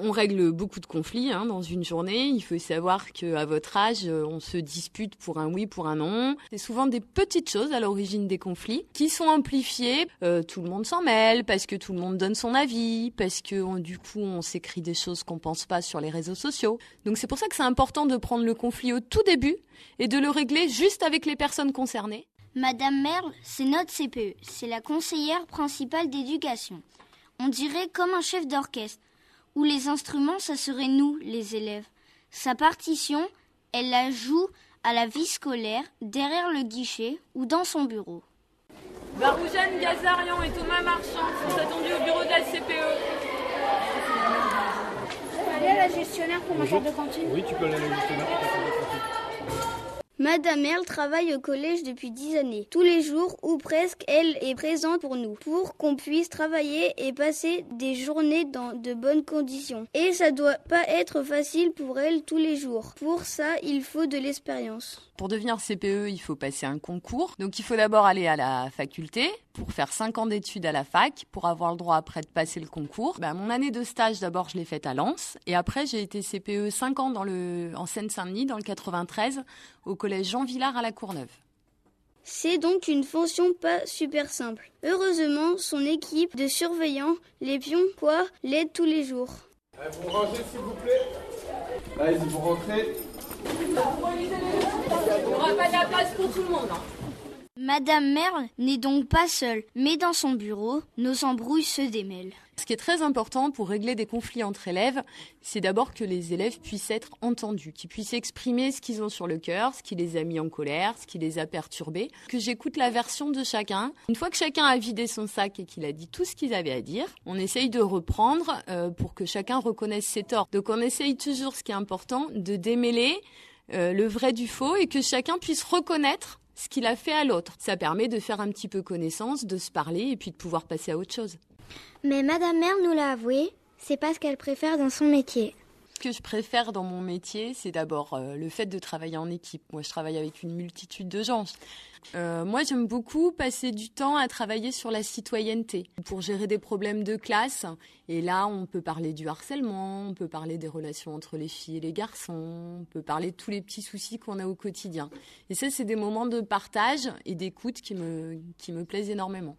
On règle beaucoup de conflits hein, dans une journée. Il faut savoir qu'à votre âge, euh, on se dispute pour un oui, pour un non. C'est souvent des petites choses à l'origine des conflits qui sont amplifiées. Euh, tout le monde s'en mêle parce que tout le monde donne son avis, parce que du coup on s'écrit des choses qu'on pense pas sur les réseaux sociaux. Donc c'est pour ça que c'est important de prendre le conflit au tout début et de le régler juste avec les personnes concernées. Madame Merle, c'est notre CPE, c'est la conseillère principale d'éducation. On dirait comme un chef d'orchestre où les instruments, ça serait nous, les élèves. Sa partition, elle la joue à la vie scolaire, derrière le guichet ou dans son bureau. Baroujane Gazarian et Thomas Marchand sont attendus au bureau de la CPE. Je peux aller à la gestionnaire pour ma carte de cantine Oui, tu peux aller à la gestionnaire pour ta carte de cantine. Madame Merle travaille au collège depuis dix années. Tous les jours, ou presque, elle est présente pour nous, pour qu'on puisse travailler et passer des journées dans de bonnes conditions. Et ça doit pas être facile pour elle tous les jours. Pour ça, il faut de l'expérience. Pour devenir CPE, il faut passer un concours. Donc il faut d'abord aller à la faculté pour faire 5 ans d'études à la fac, pour avoir le droit après de passer le concours. Ben, mon année de stage, d'abord, je l'ai faite à Lens. Et après, j'ai été CPE 5 ans dans le, en Seine-Saint-Denis, dans le 93, au collège Jean Villard à la Courneuve. C'est donc une fonction pas super simple. Heureusement, son équipe de surveillants, les pions, quoi, l'aide tous les jours. vous rangez s'il vous plaît. Allez, vous rentrez. Il n'y aura pas de la place pour tout le monde. Hein. Madame Merle n'est donc pas seule, mais dans son bureau, nos embrouilles se démêlent. Ce qui est très important pour régler des conflits entre élèves, c'est d'abord que les élèves puissent être entendus, qu'ils puissent exprimer ce qu'ils ont sur le cœur, ce qui les a mis en colère, ce qui les a perturbés, que j'écoute la version de chacun. Une fois que chacun a vidé son sac et qu'il a dit tout ce qu'il avait à dire, on essaye de reprendre euh, pour que chacun reconnaisse ses torts. Donc on essaye toujours, ce qui est important, de démêler euh, le vrai du faux et que chacun puisse reconnaître ce qu'il a fait à l'autre. Ça permet de faire un petit peu connaissance, de se parler et puis de pouvoir passer à autre chose. Mais Madame Mère nous l'a avoué, c'est pas ce qu'elle préfère dans son métier. Ce que je préfère dans mon métier, c'est d'abord euh, le fait de travailler en équipe. Moi, je travaille avec une multitude de gens. Euh, moi, j'aime beaucoup passer du temps à travailler sur la citoyenneté pour gérer des problèmes de classe. Et là, on peut parler du harcèlement, on peut parler des relations entre les filles et les garçons, on peut parler de tous les petits soucis qu'on a au quotidien. Et ça, c'est des moments de partage et d'écoute qui me, qui me plaisent énormément.